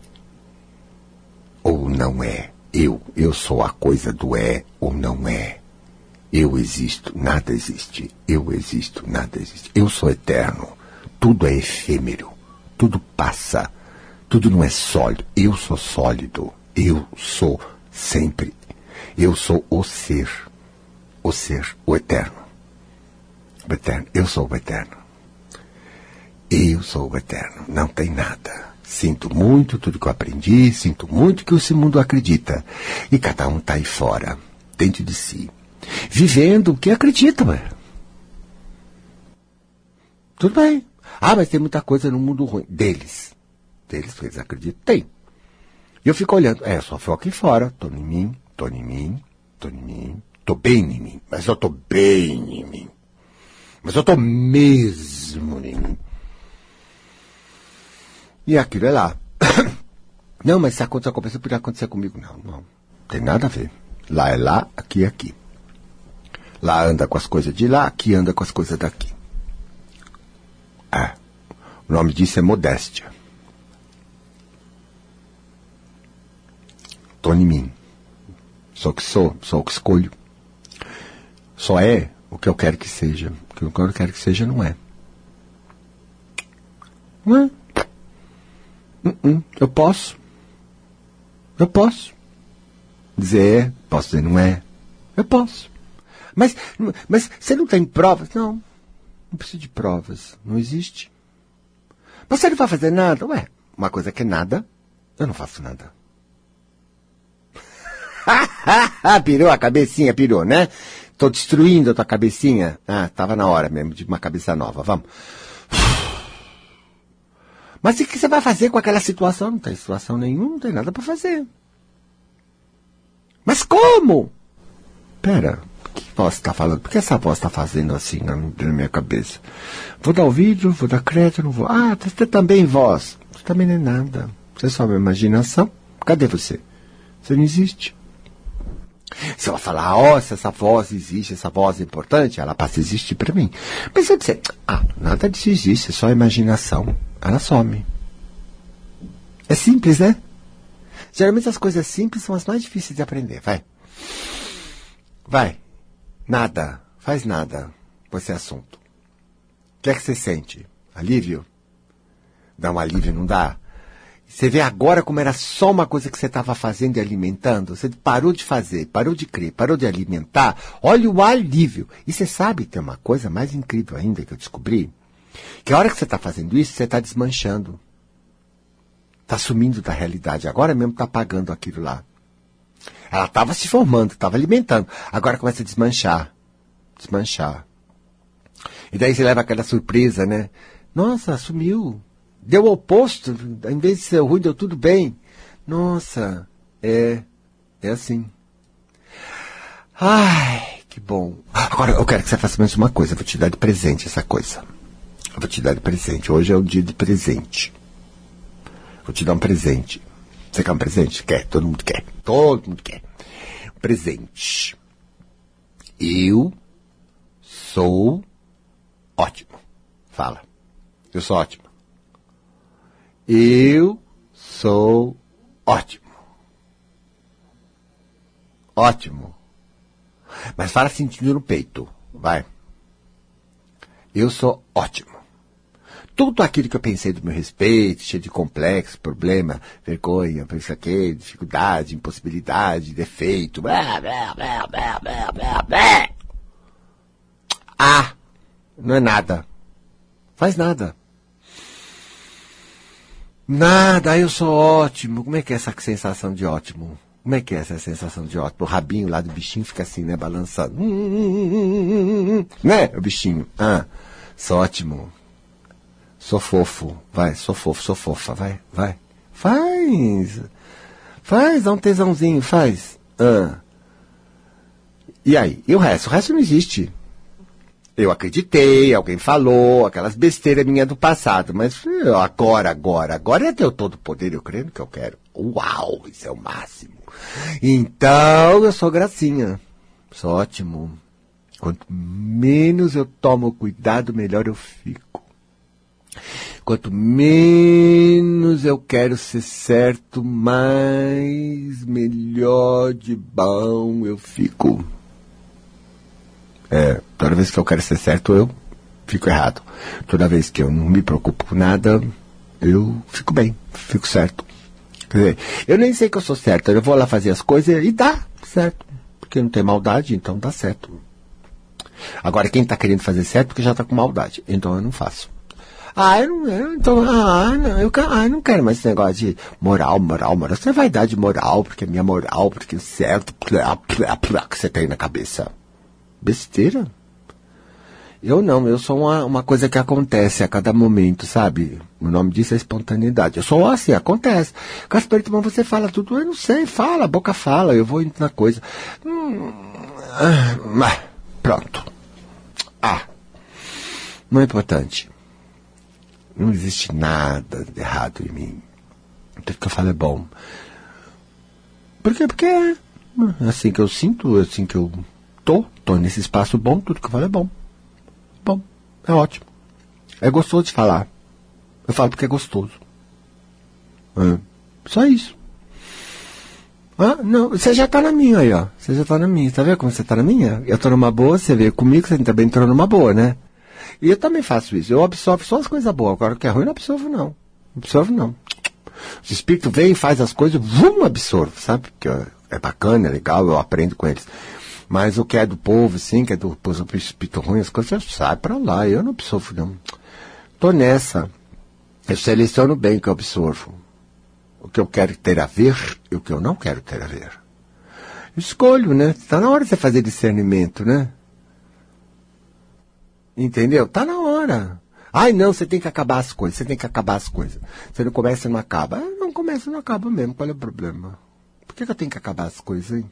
Ou não é. Eu. Eu sou a coisa do é ou não é. Eu existo, nada existe. Eu existo, nada existe. Eu sou eterno. Tudo é efêmero. Tudo passa. Tudo não é sólido. Eu sou sólido. Eu sou sempre. Eu sou o ser. O ser, o eterno. O eterno. Eu sou o eterno. Eu sou o eterno, não tem nada. Sinto muito tudo que eu aprendi, sinto muito que esse mundo acredita. E cada um está aí fora, dentro de si, vivendo o que acredita, ué. Tudo bem. Ah, mas tem muita coisa no mundo ruim. Deles. Deles, eles acreditam. Tem. E eu fico olhando. É, só fico aqui fora. Tô em mim, tô em mim, tô em mim. Tô bem em mim. Mas eu tô bem em mim. Mas eu tô mesmo em mim. E aquilo é lá. [COUGHS] Não, mas se acontecer com pessoa, podia acontecer comigo. Não, não. Tem nada a ver. Lá é lá, aqui é aqui. Lá anda com as coisas de lá, aqui anda com as coisas daqui. É. O nome disso é modéstia. Tô em mim. Sou o que sou, sou o que escolho. Só é o que eu quero que seja. O que eu quero que seja não é. Não é? Uh -uh, eu posso. Eu posso. Dizer é, posso dizer não é. Eu posso. Mas, mas você não tem provas? Não. Não precisa de provas. Não existe. Mas você não vai fazer nada? Ué, uma coisa que é nada, eu não faço nada. [LAUGHS] pirou a cabecinha, pirou, né? Tô destruindo a tua cabecinha. Ah, tava na hora mesmo de uma cabeça nova. Vamos. Mas o que você vai fazer com aquela situação? Não tem situação nenhuma, não tem nada para fazer. Mas como? Pera, que voz está falando? Por que essa voz está fazendo assim na, minha cabeça? Vou dar ouvido, vou dar crédito, não vou. Ah, você também voz. Você também não é nada. Você é só uma imaginação. Cadê você? Você não existe. Se ela falar, ó, oh, se essa voz existe, essa voz é importante, ela passa a existir para mim. Mas se eu disser, ah, nada disso existe, é só imaginação, ela some. É simples, né? Geralmente as coisas simples são as mais difíceis de aprender. Vai. Vai. Nada. Faz nada com esse assunto. O que é que você sente? Alívio? Dá um alívio, não dá? Você vê agora como era só uma coisa que você estava fazendo e alimentando. Você parou de fazer, parou de crer, parou de alimentar. Olha o alívio. E você sabe, tem uma coisa mais incrível ainda que eu descobri. Que a hora que você está fazendo isso, você está desmanchando. Está sumindo da realidade. Agora mesmo está apagando aquilo lá. Ela estava se formando, estava alimentando. Agora começa a desmanchar. Desmanchar. E daí você leva aquela surpresa, né? Nossa, sumiu. Deu o oposto. Em vez de ser ruim, deu tudo bem. Nossa, é. É assim. Ai, que bom. Agora eu quero que você faça mais uma coisa. Eu vou te dar de presente essa coisa. Eu vou te dar de presente. Hoje é o dia de presente. Vou te dar um presente. Você quer um presente? Quer, todo mundo quer. Todo mundo quer. Presente. Eu sou ótimo. Fala. Eu sou ótimo. Eu sou ótimo. Ótimo. Mas fala sentindo no peito. Vai. Eu sou ótimo tudo aquilo que eu pensei do meu respeito, cheio de complexo, problema, vergonha, aqui, dificuldade, impossibilidade, defeito, blá, blá, blá, blá, blá, blá, blá. Ah, não é nada. Faz nada. Nada, eu sou ótimo. Como é que é essa sensação de ótimo? Como é que é essa sensação de ótimo? O rabinho lá do bichinho fica assim, né? Balançando. Né? O bichinho. Ah, sou ótimo. Sou fofo. Vai, sou fofo, sou fofa. Vai, vai. Faz. Faz, dá um tesãozinho, faz. Ah. E aí? E o resto? O resto não existe. Eu acreditei, alguém falou, aquelas besteiras minhas do passado, mas agora, agora, agora é teu todo poder, eu creio que eu quero. Uau, isso é o máximo. Então, eu sou gracinha. Sou ótimo. Quanto menos eu tomo cuidado, melhor eu fico. Quanto menos eu quero ser certo, mais melhor de bom eu fico. É, toda vez que eu quero ser certo, eu fico errado. Toda vez que eu não me preocupo com nada, eu fico bem, fico certo. Quer dizer, eu nem sei que eu sou certo, eu vou lá fazer as coisas e dá certo. Porque não tem maldade, então dá certo. Agora, quem está querendo fazer certo, porque já está com maldade. Então eu não faço. Ah, eu não, eu, então, ah, não, eu, ah, eu não quero mais esse negócio de moral, moral, moral. Você vai dar de moral, porque é minha moral, porque é certo, plá, plá, plá, que você tem na cabeça. Besteira. Eu não, eu sou uma, uma coisa que acontece a cada momento, sabe? O nome disso é espontaneidade. Eu sou assim, acontece. Casperito, mas você fala tudo, eu não sei, fala, boca fala, eu vou indo na coisa. Hum, ah, pronto. Ah, não é importante. Não existe nada de errado em mim. Tudo que eu falo é bom. Por quê? Porque é assim que eu sinto, assim que eu tô, tô nesse espaço bom, tudo que eu falo é bom. Bom, é ótimo. É gostoso de falar. Eu falo porque é gostoso. É. Só isso. Ah, não, você já tá na minha aí, ó. Você já tá na minha. Tá vendo como você tá na minha? Eu tô numa boa, você veio comigo, você também entrou numa boa, né? E eu também faço isso. Eu absorvo só as coisas boas. Agora o que é ruim, não absorvo, não. Não absorvo, não. Os espíritos vêm e faz as coisas, vum, absorvo, sabe? Que é bacana, é legal, eu aprendo com eles. Mas o que é do povo, sim, que é do povo espírito ruim, as coisas sai para lá. Eu não absorvo, não. Tô nessa. Eu seleciono bem o que eu absorvo. O que eu quero ter a ver e o que eu não quero ter a ver. Escolho, né? Está na hora de você fazer discernimento, né? Entendeu? Tá na hora. Ai, não, você tem que acabar as coisas, você tem que acabar as coisas. Você não começa e não acaba. Ah, não começa e não acaba mesmo. Qual é o problema? Por que, que eu tenho que acabar as coisas, hein?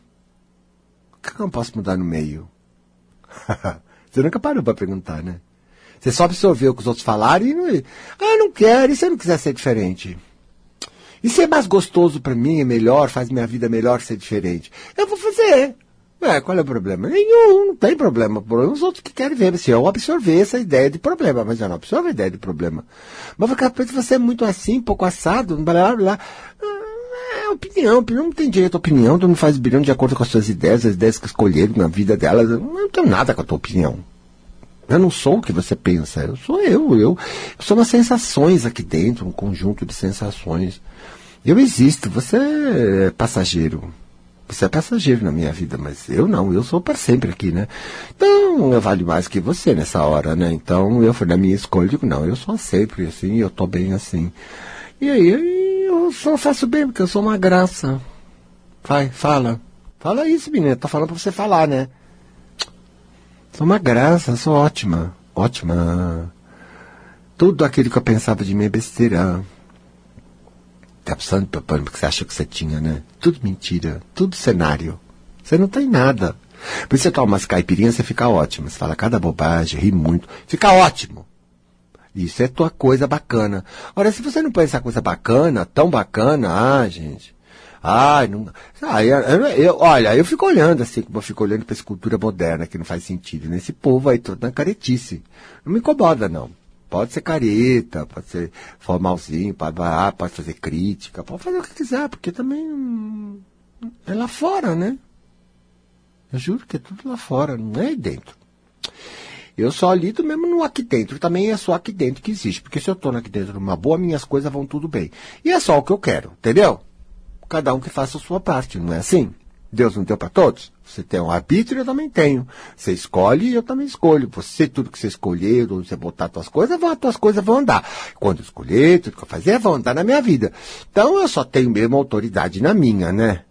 Por que, que eu não posso mudar no meio? [LAUGHS] você nunca parou para perguntar, né? Você só absorveu o que os outros falaram e não. Ah, não quero. E se eu não quiser ser diferente? E se é mais gostoso para mim, é melhor, faz minha vida melhor ser diferente? Eu vou fazer. É, qual é o problema? Nenhum, não tem problema. O problema é os outros que querem ver. Se eu absorver essa ideia de problema, mas eu não absorvo a ideia de problema. Mas porque você é muito assim, pouco assado, blá blá blá. Ah, É opinião, opinião não tem direito à opinião, tu não faz bilhão de acordo com as suas ideias, as ideias que escolheram na vida delas. Eu não tenho nada com a tua opinião. Eu não sou o que você pensa, eu sou eu, eu, eu sou umas sensações aqui dentro, um conjunto de sensações. Eu existo, você é passageiro. Você é passageiro na minha vida, mas eu não, eu sou para sempre aqui, né? Então, eu valho mais que você nessa hora, né? Então, eu fui na minha escolha, digo, não, eu sou sempre assim, eu tô bem assim. E aí, eu só faço bem, porque eu sou uma graça. Vai, fala. Fala isso, menina, tô falando pra você falar, né? Sou uma graça, sou ótima. Ótima. Tudo aquilo que eu pensava de mim é besteira. Tá precisando de porque você acha que você tinha, né? Tudo mentira, tudo cenário. Você não tem nada. Por isso você toma umas caipirinhas, você fica ótimo. Você fala cada bobagem, ri muito. Fica ótimo. Isso é tua coisa bacana. Ora, se você não põe essa coisa bacana, tão bacana, ah, gente. Ai, não. Eu, olha, eu fico olhando assim, como eu fico olhando pra escultura moderna, que não faz sentido. Nesse povo aí, todo na caretice. Não me incomoda, não. Pode ser careta, pode ser formalzinho, pode, pode fazer crítica, pode fazer o que quiser, porque também é lá fora, né? Eu juro que é tudo lá fora, não é aí dentro. Eu só lido mesmo no aqui dentro. Também é só aqui dentro que existe. Porque se eu tô aqui dentro numa boa, minhas coisas vão tudo bem. E é só o que eu quero, entendeu? Cada um que faça a sua parte, não é assim? Deus não deu para todos? Você tem um arbítrio, eu também tenho. Você escolhe e eu também escolho. Você, tudo que você escolher, onde você botar suas coisas, vão, as tuas coisas vão andar. Quando eu escolher, tudo que eu fazer, vão andar na minha vida. Então eu só tenho mesmo autoridade na minha, né?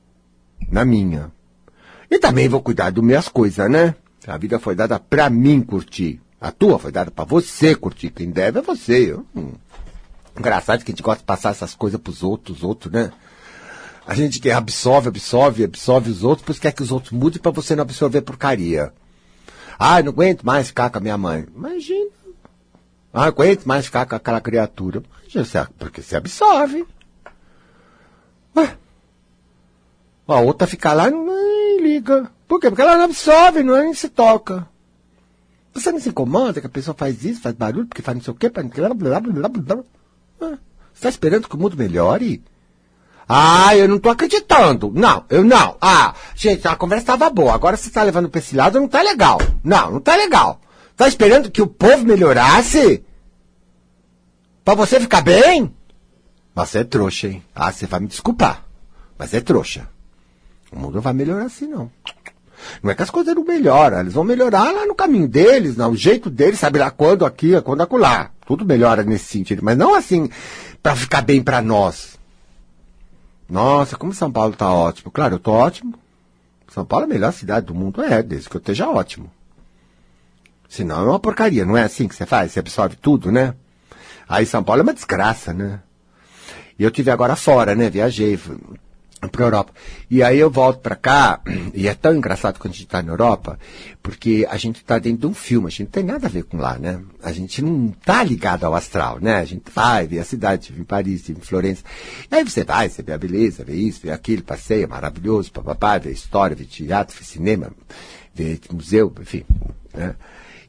Na minha. E também vou cuidar das minhas coisas, né? A vida foi dada pra mim curtir. A tua foi dada pra você curtir. Quem deve é você. Hum. Engraçado que a gente gosta de passar essas coisas pros outros, os outros, né? A gente que absorve, absorve, absorve os outros, pois quer que os outros mudem pra você não absorver porcaria. Ah, não aguento mais ficar com a minha mãe. Imagina. Ah, não aguento mais ficar com aquela criatura. Imagina, porque você absorve. Ué. A outra fica lá e não liga. Por quê? Porque ela não absorve, não é nem se toca. Você não se incomoda que a pessoa faz isso, faz barulho, porque faz não sei o quê, blá, blá, blá, blá, blá. Ah, Você está esperando que o mundo melhore? Ah, eu não tô acreditando. Não, eu não. Ah, gente, a conversa estava boa. Agora você está levando para esse lado, não tá legal. Não, não tá legal. Tá esperando que o povo melhorasse? Pra você ficar bem? Você é trouxa, hein? Ah, você vai me desculpar. Mas é trouxa. O mundo não vai melhorar assim, não. Não é que as coisas não melhoram, eles vão melhorar lá no caminho deles, no jeito deles, sabe lá quando aqui, quando acolá. Tudo melhora nesse sentido, mas não assim para ficar bem para nós. Nossa, como São Paulo tá ótimo. Claro, eu tô ótimo. São Paulo é a melhor cidade do mundo, é, desde que eu esteja ótimo. Senão é uma porcaria, não é assim que você faz? Você absorve tudo, né? Aí São Paulo é uma desgraça, né? E eu tive agora fora, né? Viajei fui pra Europa. E aí eu volto pra cá, [CLEARS THROAT] e é tão engraçado quando a gente tá na Europa, porque a gente tá dentro de um filme, a gente não tem nada a ver com lá, né? A gente não tá ligado ao astral, né? A gente vai, vê a cidade, em Paris, em Florença. E aí você vai, você vê a beleza, vê isso, vê aquilo, passeia, maravilhoso, papapá, vê história, vê teatro, vê cinema, vê museu, enfim, né?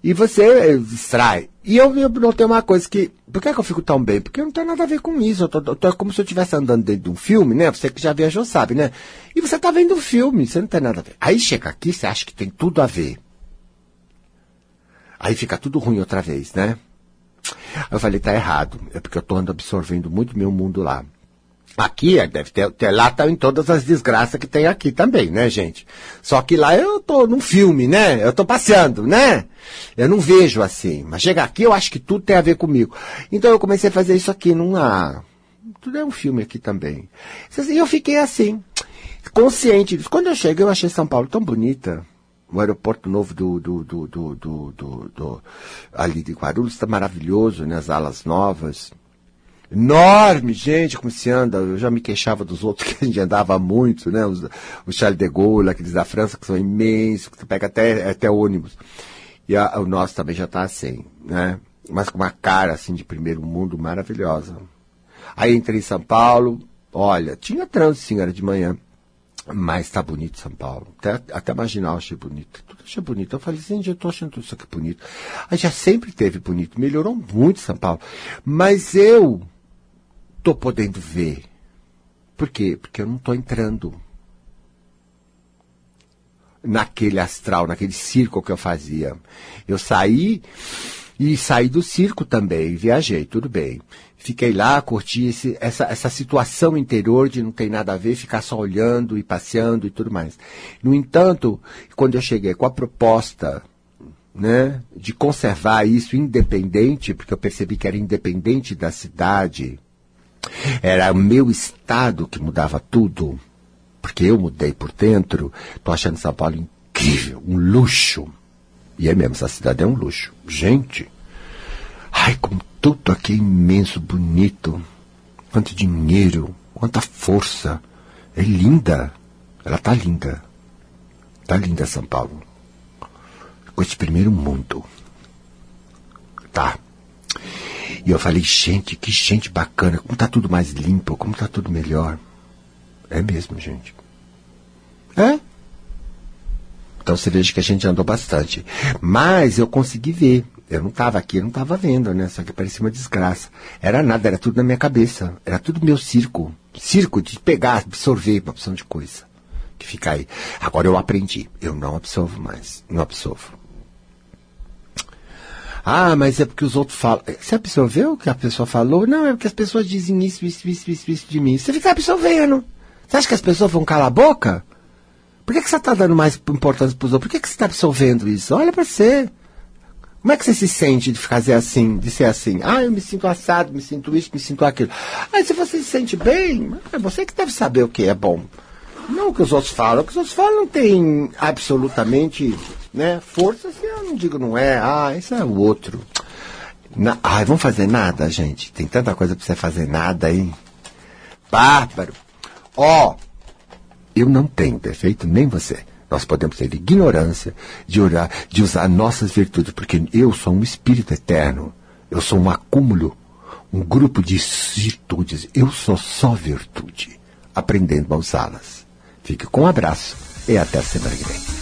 E você eh, distrai. E eu, eu notei uma coisa que. Por que, que eu fico tão bem? Porque não tem nada a ver com isso. Eu tô, eu tô- é como se eu estivesse andando dentro de um filme, né? Você que já viajou sabe, né? E você tá vendo um filme, você não tem nada a ver. Aí chega aqui, você acha que tem tudo a ver. Aí fica tudo ruim outra vez, né? Eu falei, tá errado. É porque eu tô andando absorvendo muito meu mundo lá. Aqui, é, deve ter, ter- lá tá em todas as desgraças que tem aqui também, né, gente? Só que lá eu tô num filme, né? Eu tô passeando, né? Eu não vejo assim. Mas chega aqui, eu acho que tudo tem a ver comigo. Então eu comecei a fazer isso aqui num, ah, tudo é um filme aqui também. E eu fiquei assim, consciente disso. Quando eu cheguei, eu achei São Paulo tão bonita. O aeroporto novo do, do, do, do, do, do- do- ali de Guarulhos está maravilhoso, né? As alas novas. Enorme, gente, como se anda. Eu já me queixava dos outros [LAUGHS] que a gente andava muito, né? Os, os Charles de Gaulle, aqueles da França, que são imensos, que tu pega até, até ônibus. E a- o nosso também já está assim, né? Mas com uma cara, assim, de primeiro mundo maravilhosa. Aí entrei em São Paulo, olha, tinha trânsito, sim, era de manhã. Mas está bonito São Paulo. Até, até marginal achei bonito. Tudo achei bonito. Eu falei, gente, eu estou achando tudo isso aqui bonito. Aí já sempre teve bonito. Melhorou muito São Paulo. Mas eu estou podendo ver. Por quê? Porque eu não estou entrando naquele astral, naquele circo que eu fazia. Eu saí e saí do circo também, viajei, tudo bem. Fiquei lá, curti esse, essa, essa situação interior de não ter nada a ver, ficar só olhando e passeando e tudo mais. No entanto, quando eu cheguei com a proposta né, de conservar isso independente, porque eu percebi que era independente da cidade, era o meu estado que mudava tudo, porque eu mudei por dentro, tô achando São Paulo incrível, um luxo. E é mesmo, essa cidade é um luxo. Gente, ai, como tudo aqui é imenso, bonito. Quanto dinheiro, quanta força. É linda. Ela tá linda. Tá linda São Paulo. Com esse primeiro mundo. Tá. E eu falei, gente, que gente bacana. Como tá tudo mais limpo, como tá tudo melhor. É mesmo, gente. É? Então você veja que a gente andou bastante. Mas eu consegui ver. Eu não estava aqui, eu não estava vendo, né? Só que parecia uma desgraça. Era nada, era tudo na minha cabeça. Era tudo meu circo. Circo de pegar, absorver uma opção de coisa. Que fica aí. Agora eu aprendi. Eu não absorvo mais. Não absorvo. Ah, mas é porque os outros falam. Você absorveu o que a pessoa falou? Não, é porque as pessoas dizem isso, isso, isso, isso, isso de mim. Você fica absorvendo. Você acha que as pessoas vão calar a boca? Por que, que você está dando mais importância para os outros? Por que, que você está absorvendo isso? Olha para você. Como é que você se sente de fazer assim, de ser assim? Ah, eu me sinto assado, me sinto isso, me sinto aquilo. Ah, se você se sente bem, é você que deve saber o que é bom. Não o que os outros falam. O que os outros falam não tem absolutamente né, força. Se eu não digo não é, ah, isso é o outro. Na, ai, vamos fazer nada, gente. Tem tanta coisa para você fazer nada aí. Bárbaro. Ó, oh, eu não tenho defeito, nem você. Nós podemos ter ignorância de, orar, de usar nossas virtudes, porque eu sou um espírito eterno. Eu sou um acúmulo, um grupo de virtudes. Eu sou só virtude, aprendendo a usá-las. Fique com um abraço e até a semana que vem.